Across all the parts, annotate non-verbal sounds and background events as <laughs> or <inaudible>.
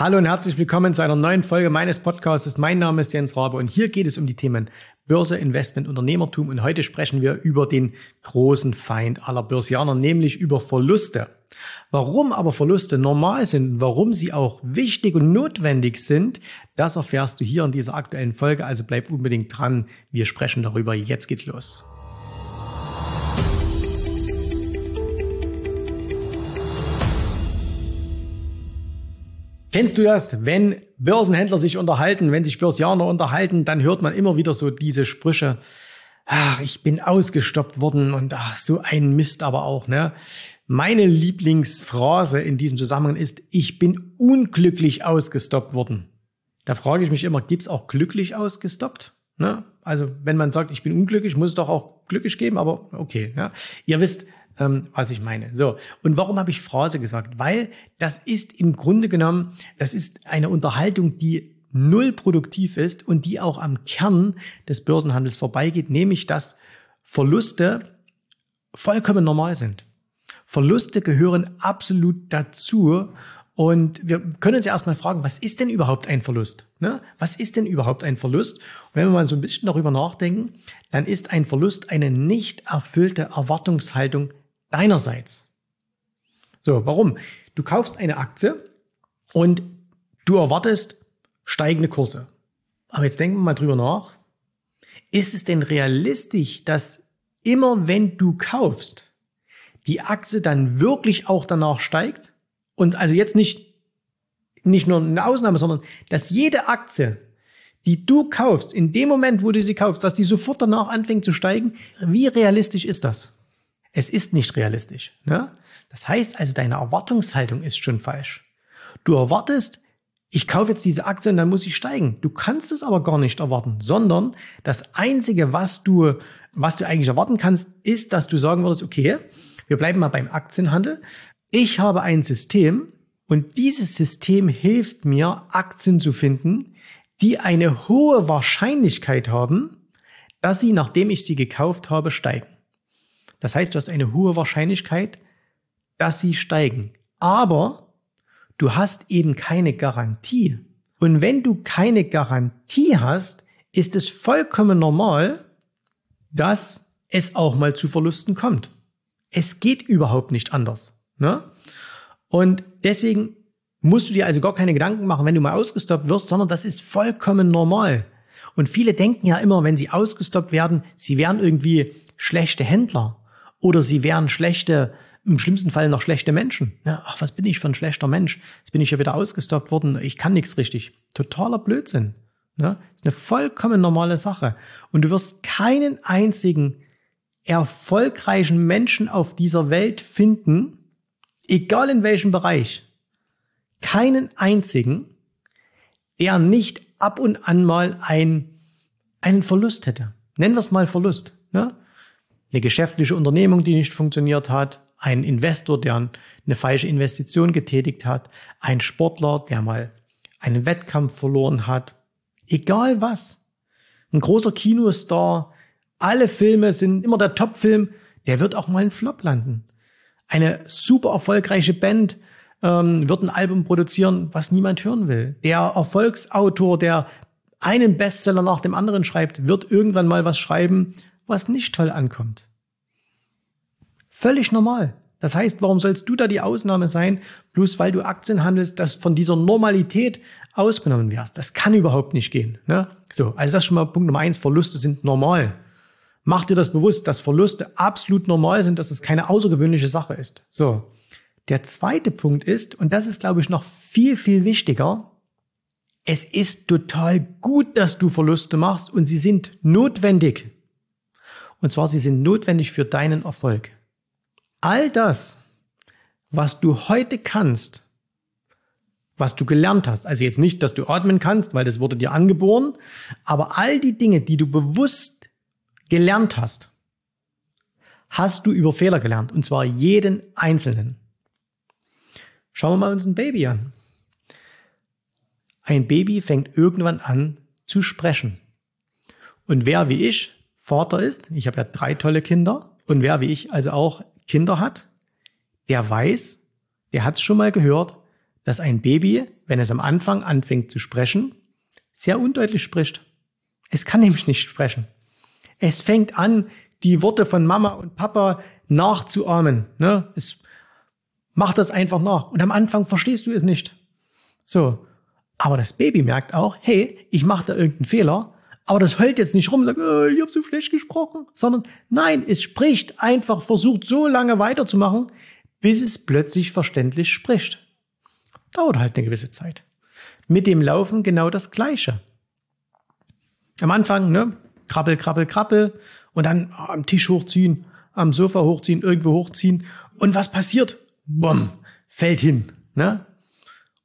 Hallo und herzlich willkommen zu einer neuen Folge meines Podcasts. Mein Name ist Jens Rabe und hier geht es um die Themen Börse, Investment, Unternehmertum und heute sprechen wir über den großen Feind aller Börsianer, nämlich über Verluste. Warum aber Verluste normal sind, warum sie auch wichtig und notwendig sind, das erfährst du hier in dieser aktuellen Folge, also bleib unbedingt dran. Wir sprechen darüber. Jetzt geht's los. Kennst du das, wenn Börsenhändler sich unterhalten, wenn sich Börsianer unterhalten, dann hört man immer wieder so diese Sprüche, ach, ich bin ausgestoppt worden und ach, so ein Mist aber auch, ne? Meine Lieblingsphrase in diesem Zusammenhang ist, ich bin unglücklich ausgestoppt worden. Da frage ich mich immer, gibt's auch glücklich ausgestoppt? Ne? Also wenn man sagt, ich bin unglücklich, muss es doch auch glücklich geben, aber okay. Ne? Ihr wisst, ähm, was ich meine. So, und warum habe ich Phrase gesagt? Weil das ist im Grunde genommen, das ist eine Unterhaltung, die null produktiv ist und die auch am Kern des Börsenhandels vorbeigeht, nämlich dass Verluste vollkommen normal sind. Verluste gehören absolut dazu. Und wir können uns ja erstmal fragen, was ist denn überhaupt ein Verlust? Ne? Was ist denn überhaupt ein Verlust? Und wenn wir mal so ein bisschen darüber nachdenken, dann ist ein Verlust eine nicht erfüllte Erwartungshaltung deinerseits. So, warum? Du kaufst eine Aktie und du erwartest steigende Kurse. Aber jetzt denken wir mal drüber nach. Ist es denn realistisch, dass immer wenn du kaufst, die Aktie dann wirklich auch danach steigt? Und also jetzt nicht, nicht nur eine Ausnahme, sondern dass jede Aktie, die du kaufst, in dem Moment, wo du sie kaufst, dass die sofort danach anfängt zu steigen, wie realistisch ist das? Es ist nicht realistisch. Ne? Das heißt also, deine Erwartungshaltung ist schon falsch. Du erwartest, ich kaufe jetzt diese Aktie und dann muss ich steigen. Du kannst es aber gar nicht erwarten, sondern das Einzige, was du, was du eigentlich erwarten kannst, ist, dass du sagen würdest, okay, wir bleiben mal beim Aktienhandel. Ich habe ein System und dieses System hilft mir, Aktien zu finden, die eine hohe Wahrscheinlichkeit haben, dass sie, nachdem ich sie gekauft habe, steigen. Das heißt, du hast eine hohe Wahrscheinlichkeit, dass sie steigen. Aber du hast eben keine Garantie. Und wenn du keine Garantie hast, ist es vollkommen normal, dass es auch mal zu Verlusten kommt. Es geht überhaupt nicht anders. Ne? Und deswegen musst du dir also gar keine Gedanken machen, wenn du mal ausgestoppt wirst, sondern das ist vollkommen normal. Und viele denken ja immer, wenn sie ausgestoppt werden, sie wären irgendwie schlechte Händler oder sie wären schlechte, im schlimmsten Fall noch schlechte Menschen. Ja, ach, was bin ich für ein schlechter Mensch? Jetzt bin ich ja wieder ausgestoppt worden, ich kann nichts richtig. Totaler Blödsinn. Ja, ist eine vollkommen normale Sache. Und du wirst keinen einzigen erfolgreichen Menschen auf dieser Welt finden, egal in welchem Bereich, keinen einzigen, der nicht ab und an mal ein, einen Verlust hätte. Nennen wir es mal Verlust. Ne? Eine geschäftliche Unternehmung, die nicht funktioniert hat, ein Investor, der eine falsche Investition getätigt hat, ein Sportler, der mal einen Wettkampf verloren hat, egal was. Ein großer Kinostar, alle Filme sind immer der Topfilm, der wird auch mal einen Flop landen. Eine super erfolgreiche Band ähm, wird ein Album produzieren, was niemand hören will. Der Erfolgsautor, der einen Bestseller nach dem anderen schreibt, wird irgendwann mal was schreiben, was nicht toll ankommt. Völlig normal. Das heißt, warum sollst du da die Ausnahme sein, bloß weil du Aktien handelst, dass von dieser Normalität ausgenommen wirst? Das kann überhaupt nicht gehen. Ne? So, also das ist schon mal Punkt Nummer eins. Verluste sind normal. Mach dir das bewusst, dass Verluste absolut normal sind, dass es keine außergewöhnliche Sache ist. So. Der zweite Punkt ist, und das ist, glaube ich, noch viel, viel wichtiger, es ist total gut, dass du Verluste machst und sie sind notwendig. Und zwar, sie sind notwendig für deinen Erfolg. All das, was du heute kannst, was du gelernt hast, also jetzt nicht, dass du atmen kannst, weil das wurde dir angeboren, aber all die Dinge, die du bewusst gelernt hast, hast du über Fehler gelernt, und zwar jeden einzelnen. Schauen wir mal uns ein Baby an. Ein Baby fängt irgendwann an zu sprechen. Und wer wie ich Vater ist, ich habe ja drei tolle Kinder, und wer wie ich also auch Kinder hat, der weiß, der hat es schon mal gehört, dass ein Baby, wenn es am Anfang anfängt zu sprechen, sehr undeutlich spricht. Es kann nämlich nicht sprechen. Es fängt an, die Worte von Mama und Papa nachzuahmen. Ne? Es macht das einfach nach. Und am Anfang verstehst du es nicht. So. Aber das Baby merkt auch, hey, ich mache da irgendeinen Fehler. Aber das heult jetzt nicht rum sagt, oh, ich habe so schlecht gesprochen, sondern nein, es spricht einfach, versucht so lange weiterzumachen, bis es plötzlich verständlich spricht. Dauert halt eine gewisse Zeit. Mit dem Laufen genau das Gleiche. Am Anfang, ne, krabbel, krabbel, krabbel und dann am Tisch hochziehen, am Sofa hochziehen, irgendwo hochziehen. Und was passiert? Bumm, fällt hin. Ne?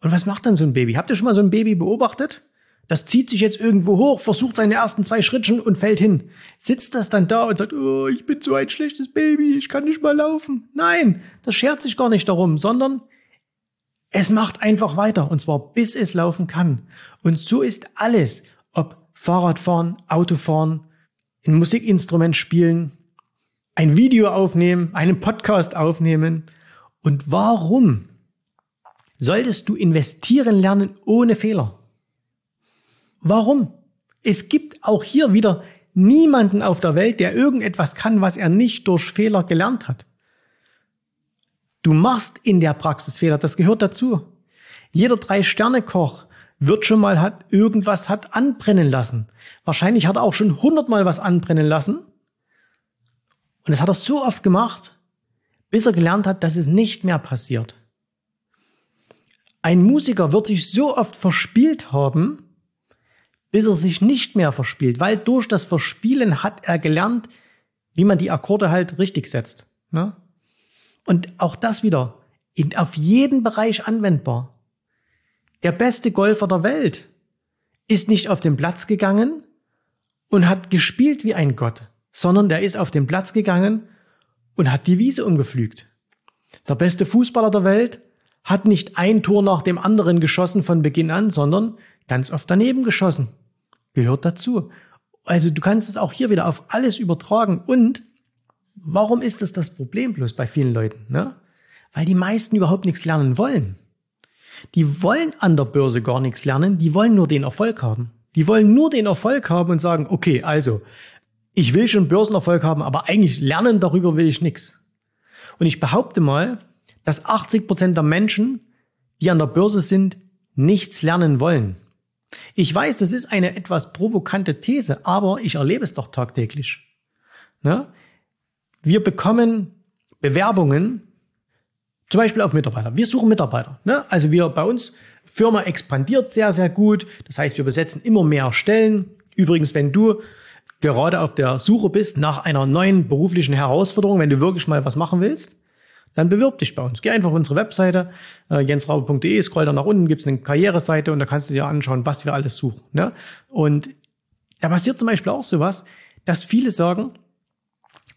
Und was macht dann so ein Baby? Habt ihr schon mal so ein Baby beobachtet? Das zieht sich jetzt irgendwo hoch, versucht seine ersten zwei Schrittchen und fällt hin. Sitzt das dann da und sagt, oh, ich bin so ein schlechtes Baby, ich kann nicht mal laufen. Nein, das schert sich gar nicht darum, sondern es macht einfach weiter und zwar bis es laufen kann. Und so ist alles, ob Fahrradfahren, Autofahren, ein Musikinstrument spielen, ein Video aufnehmen, einen Podcast aufnehmen. Und warum solltest du investieren lernen ohne Fehler? Warum? Es gibt auch hier wieder niemanden auf der Welt, der irgendetwas kann, was er nicht durch Fehler gelernt hat. Du machst in der Praxis Fehler, das gehört dazu. Jeder Drei-Sterne-Koch wird schon mal hat, irgendwas hat anbrennen lassen. Wahrscheinlich hat er auch schon hundertmal was anbrennen lassen. Und das hat er so oft gemacht, bis er gelernt hat, dass es nicht mehr passiert. Ein Musiker wird sich so oft verspielt haben, bis er sich nicht mehr verspielt, weil durch das Verspielen hat er gelernt, wie man die Akkorde halt richtig setzt. Ne? Und auch das wieder in, auf jeden Bereich anwendbar. Der beste Golfer der Welt ist nicht auf den Platz gegangen und hat gespielt wie ein Gott, sondern der ist auf den Platz gegangen und hat die Wiese umgepflügt. Der beste Fußballer der Welt hat nicht ein Tor nach dem anderen geschossen von Beginn an, sondern ganz oft daneben geschossen. Gehört dazu. Also du kannst es auch hier wieder auf alles übertragen. Und warum ist das das Problem bloß bei vielen Leuten? Ne? Weil die meisten überhaupt nichts lernen wollen. Die wollen an der Börse gar nichts lernen, die wollen nur den Erfolg haben. Die wollen nur den Erfolg haben und sagen, okay, also, ich will schon Börsenerfolg haben, aber eigentlich lernen darüber will ich nichts. Und ich behaupte mal, dass 80 Prozent der Menschen, die an der Börse sind, nichts lernen wollen. Ich weiß, das ist eine etwas provokante These, aber ich erlebe es doch tagtäglich. Ne? Wir bekommen Bewerbungen zum Beispiel auf Mitarbeiter. Wir suchen Mitarbeiter. Ne? Also wir bei uns, Firma expandiert sehr, sehr gut. Das heißt, wir besetzen immer mehr Stellen. Übrigens, wenn du gerade auf der Suche bist nach einer neuen beruflichen Herausforderung, wenn du wirklich mal was machen willst, dann bewirb dich bei uns. Geh einfach auf unsere Webseite, äh, jensraube.de, scroll da nach unten, gibt's eine Karriereseite und da kannst du dir anschauen, was wir alles suchen. Ne? Und da passiert zum Beispiel auch sowas, dass viele sagen,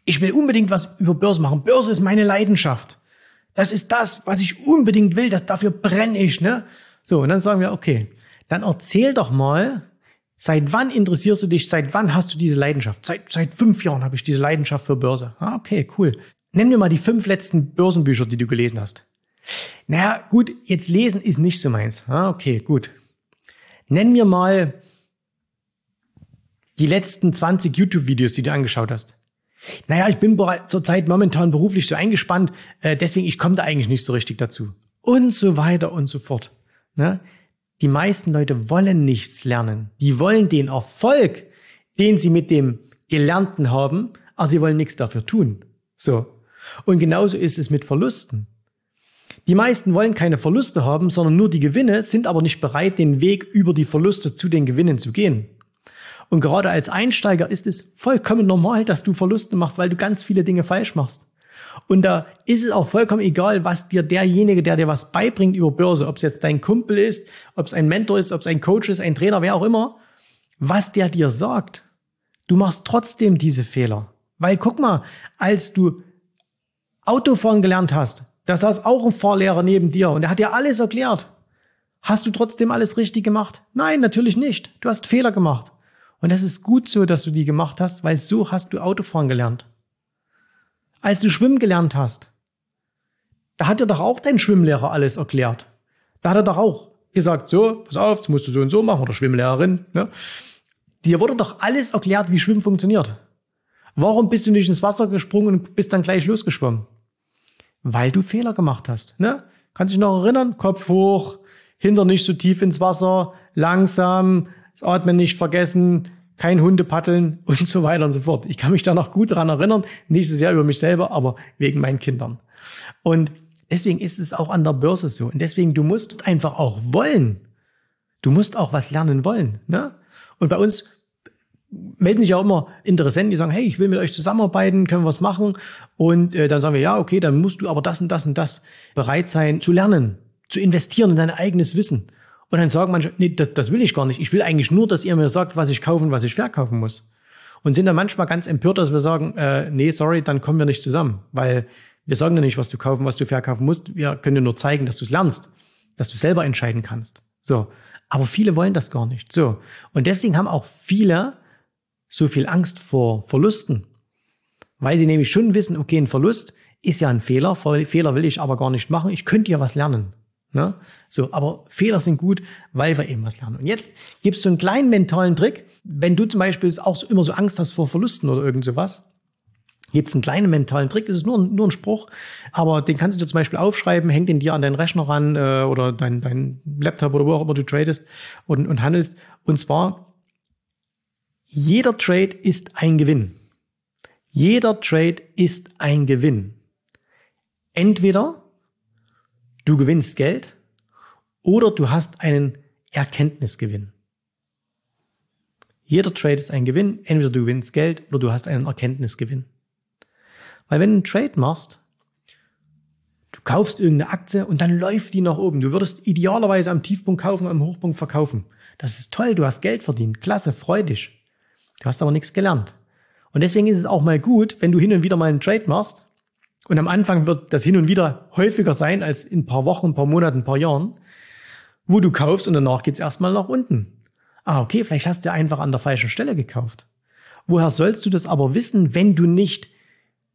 ich will unbedingt was über Börse machen. Börse ist meine Leidenschaft. Das ist das, was ich unbedingt will, das dafür brenne ich, ne? So, und dann sagen wir, okay, dann erzähl doch mal, seit wann interessierst du dich, seit wann hast du diese Leidenschaft? Seit, seit fünf Jahren habe ich diese Leidenschaft für Börse. Ah, okay, cool. Nenn mir mal die fünf letzten Börsenbücher, die du gelesen hast. Naja, gut, jetzt lesen ist nicht so meins. Ah, okay, gut. Nenn mir mal die letzten 20 YouTube-Videos, die du angeschaut hast. Naja, ich bin zurzeit momentan beruflich so eingespannt, äh, deswegen ich komme da eigentlich nicht so richtig dazu. Und so weiter und so fort. Ne? Die meisten Leute wollen nichts lernen. Die wollen den Erfolg, den sie mit dem Gelernten haben, aber sie wollen nichts dafür tun. So. Und genauso ist es mit Verlusten. Die meisten wollen keine Verluste haben, sondern nur die Gewinne, sind aber nicht bereit, den Weg über die Verluste zu den Gewinnen zu gehen. Und gerade als Einsteiger ist es vollkommen normal, dass du Verluste machst, weil du ganz viele Dinge falsch machst. Und da ist es auch vollkommen egal, was dir derjenige, der dir was beibringt über Börse, ob es jetzt dein Kumpel ist, ob es ein Mentor ist, ob es ein Coach ist, ein Trainer, wer auch immer, was der dir sagt. Du machst trotzdem diese Fehler. Weil guck mal, als du Autofahren gelernt hast, da saß auch ein Fahrlehrer neben dir und er hat dir alles erklärt. Hast du trotzdem alles richtig gemacht? Nein, natürlich nicht. Du hast Fehler gemacht. Und das ist gut so, dass du die gemacht hast, weil so hast du Autofahren gelernt. Als du schwimmen gelernt hast, da hat dir doch auch dein Schwimmlehrer alles erklärt. Da hat er doch auch gesagt, so, pass auf, das musst du so und so machen oder Schwimmlehrerin. Ne? Dir wurde doch alles erklärt, wie Schwimmen funktioniert. Warum bist du nicht ins Wasser gesprungen und bist dann gleich losgeschwommen? Weil du Fehler gemacht hast. Ne? Kannst dich noch erinnern? Kopf hoch, hinter nicht so tief ins Wasser, langsam, das Atmen nicht vergessen, kein Hundepaddeln <laughs> und so weiter und so fort. Ich kann mich da noch gut dran erinnern, nicht so sehr über mich selber, aber wegen meinen Kindern. Und deswegen ist es auch an der Börse so. Und deswegen, du musst einfach auch wollen. Du musst auch was lernen wollen. Ne? Und bei uns melden sich auch immer Interessenten, die sagen, hey, ich will mit euch zusammenarbeiten, können wir was machen? Und äh, dann sagen wir, ja, okay, dann musst du aber das und das und das bereit sein zu lernen, zu investieren in dein eigenes Wissen. Und dann sagen manche, nee, das, das will ich gar nicht. Ich will eigentlich nur, dass ihr mir sagt, was ich kaufen, was ich verkaufen muss. Und sind dann manchmal ganz empört, dass wir sagen, äh, nee, sorry, dann kommen wir nicht zusammen. Weil wir sagen dir nicht, was du kaufen, was du verkaufen musst. Wir können dir nur zeigen, dass du es lernst, dass du selber entscheiden kannst. So. Aber viele wollen das gar nicht. So. Und deswegen haben auch viele so viel Angst vor Verlusten. Weil sie nämlich schon wissen, okay, ein Verlust ist ja ein Fehler. Fehler will ich aber gar nicht machen. Ich könnte ja was lernen. Ne? So, aber Fehler sind gut, weil wir eben was lernen. Und jetzt gibst du einen kleinen mentalen Trick. Wenn du zum Beispiel auch so, immer so Angst hast vor Verlusten oder irgend sowas, gibt es einen kleinen mentalen Trick. Es ist nur, nur ein Spruch, aber den kannst du dir zum Beispiel aufschreiben, hängt den dir an deinen Rechner ran äh, oder dein, dein Laptop oder wo auch immer du tradest und, und handelst. Und zwar, jeder Trade ist ein Gewinn. Jeder Trade ist ein Gewinn. Entweder Du gewinnst Geld oder du hast einen Erkenntnisgewinn. Jeder Trade ist ein Gewinn. Entweder du gewinnst Geld oder du hast einen Erkenntnisgewinn. Weil wenn du einen Trade machst, du kaufst irgendeine Aktie und dann läuft die nach oben. Du würdest idealerweise am Tiefpunkt kaufen, am Hochpunkt verkaufen. Das ist toll, du hast Geld verdient. Klasse, freu dich. Du hast aber nichts gelernt. Und deswegen ist es auch mal gut, wenn du hin und wieder mal einen Trade machst und am Anfang wird das hin und wieder häufiger sein als in ein paar Wochen, ein paar Monaten, ein paar Jahren, wo du kaufst und danach geht's erstmal nach unten. Ah, okay, vielleicht hast du einfach an der falschen Stelle gekauft. Woher sollst du das aber wissen, wenn du nicht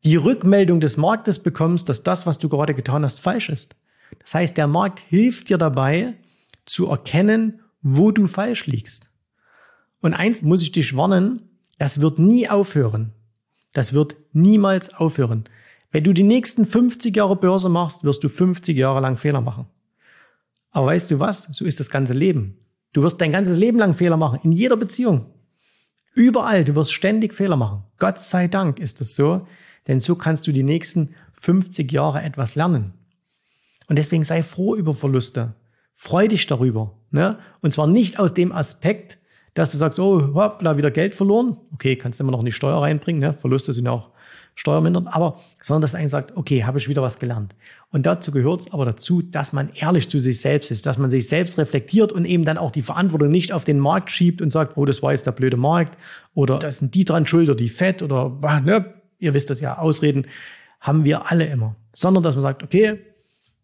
die Rückmeldung des Marktes bekommst, dass das, was du gerade getan hast, falsch ist? Das heißt, der Markt hilft dir dabei, zu erkennen, wo du falsch liegst. Und eins muss ich dich warnen, das wird nie aufhören. Das wird niemals aufhören. Wenn du die nächsten 50 Jahre Börse machst, wirst du 50 Jahre lang Fehler machen. Aber weißt du was? So ist das ganze Leben. Du wirst dein ganzes Leben lang Fehler machen. In jeder Beziehung. Überall. Du wirst ständig Fehler machen. Gott sei Dank ist das so. Denn so kannst du die nächsten 50 Jahre etwas lernen. Und deswegen sei froh über Verluste. Freu dich darüber. Ne? Und zwar nicht aus dem Aspekt, dass du sagst, oh, hoppla, wieder Geld verloren. Okay, kannst immer noch in die Steuer reinbringen. Ne? Verluste sind auch steuermindern, aber sondern dass er sagt, okay, habe ich wieder was gelernt. Und dazu gehört es aber dazu, dass man ehrlich zu sich selbst ist, dass man sich selbst reflektiert und eben dann auch die Verantwortung nicht auf den Markt schiebt und sagt, oh, das war jetzt der blöde Markt oder da sind die dran schuld oder die Fett oder ne, ihr wisst das ja, Ausreden haben wir alle immer, sondern dass man sagt, okay,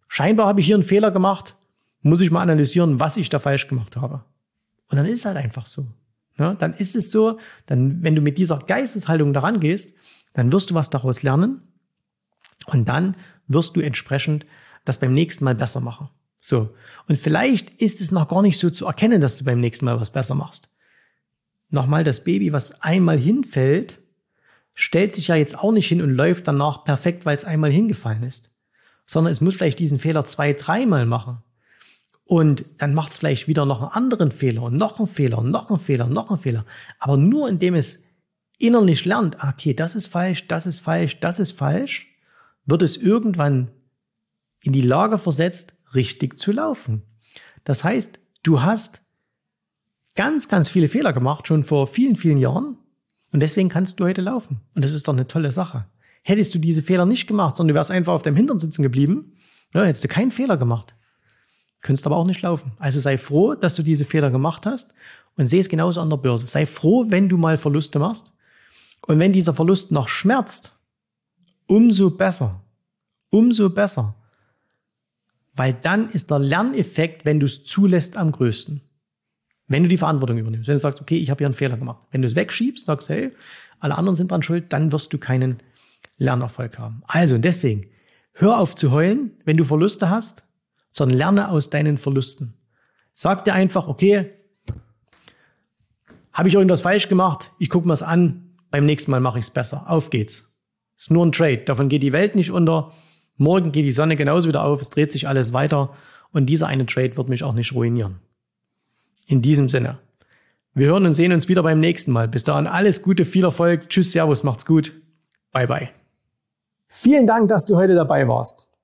scheinbar habe ich hier einen Fehler gemacht, muss ich mal analysieren, was ich da falsch gemacht habe. Und dann ist es halt einfach so. Ja, dann ist es so, dann, wenn du mit dieser Geisteshaltung daran gehst, dann wirst du was daraus lernen und dann wirst du entsprechend das beim nächsten Mal besser machen. So. Und vielleicht ist es noch gar nicht so zu erkennen, dass du beim nächsten Mal was besser machst. Nochmal, das Baby, was einmal hinfällt, stellt sich ja jetzt auch nicht hin und läuft danach perfekt, weil es einmal hingefallen ist. Sondern es muss vielleicht diesen Fehler zwei, dreimal machen. Und dann macht es vielleicht wieder noch einen anderen Fehler und noch einen Fehler und noch einen Fehler und noch einen Fehler. Aber nur indem es innerlich lernt, ah, okay, das ist falsch, das ist falsch, das ist falsch, wird es irgendwann in die Lage versetzt, richtig zu laufen. Das heißt, du hast ganz, ganz viele Fehler gemacht, schon vor vielen, vielen Jahren. Und deswegen kannst du heute laufen. Und das ist doch eine tolle Sache. Hättest du diese Fehler nicht gemacht, sondern du wärst einfach auf deinem Hintern sitzen geblieben, ja, hättest du keinen Fehler gemacht. Könntest aber auch nicht laufen. Also sei froh, dass du diese Fehler gemacht hast und sehe es genauso an der Börse. Sei froh, wenn du mal Verluste machst und wenn dieser Verlust noch schmerzt, umso besser. Umso besser. Weil dann ist der Lerneffekt, wenn du es zulässt, am größten. Wenn du die Verantwortung übernimmst. Wenn du sagst, okay, ich habe hier einen Fehler gemacht. Wenn du es wegschiebst, sagst, hey, alle anderen sind dran schuld, dann wirst du keinen Lernerfolg haben. Also deswegen, hör auf zu heulen, wenn du Verluste hast, sondern lerne aus deinen Verlusten. Sag dir einfach, okay, habe ich irgendwas falsch gemacht? Ich gucke mir es an. Beim nächsten Mal mache ich es besser. Auf geht's. Ist nur ein Trade. Davon geht die Welt nicht unter. Morgen geht die Sonne genauso wieder auf. Es dreht sich alles weiter. Und dieser eine Trade wird mich auch nicht ruinieren. In diesem Sinne. Wir hören und sehen uns wieder beim nächsten Mal. Bis dahin alles Gute, viel Erfolg. Tschüss, Servus, macht's gut. Bye, bye. Vielen Dank, dass du heute dabei warst.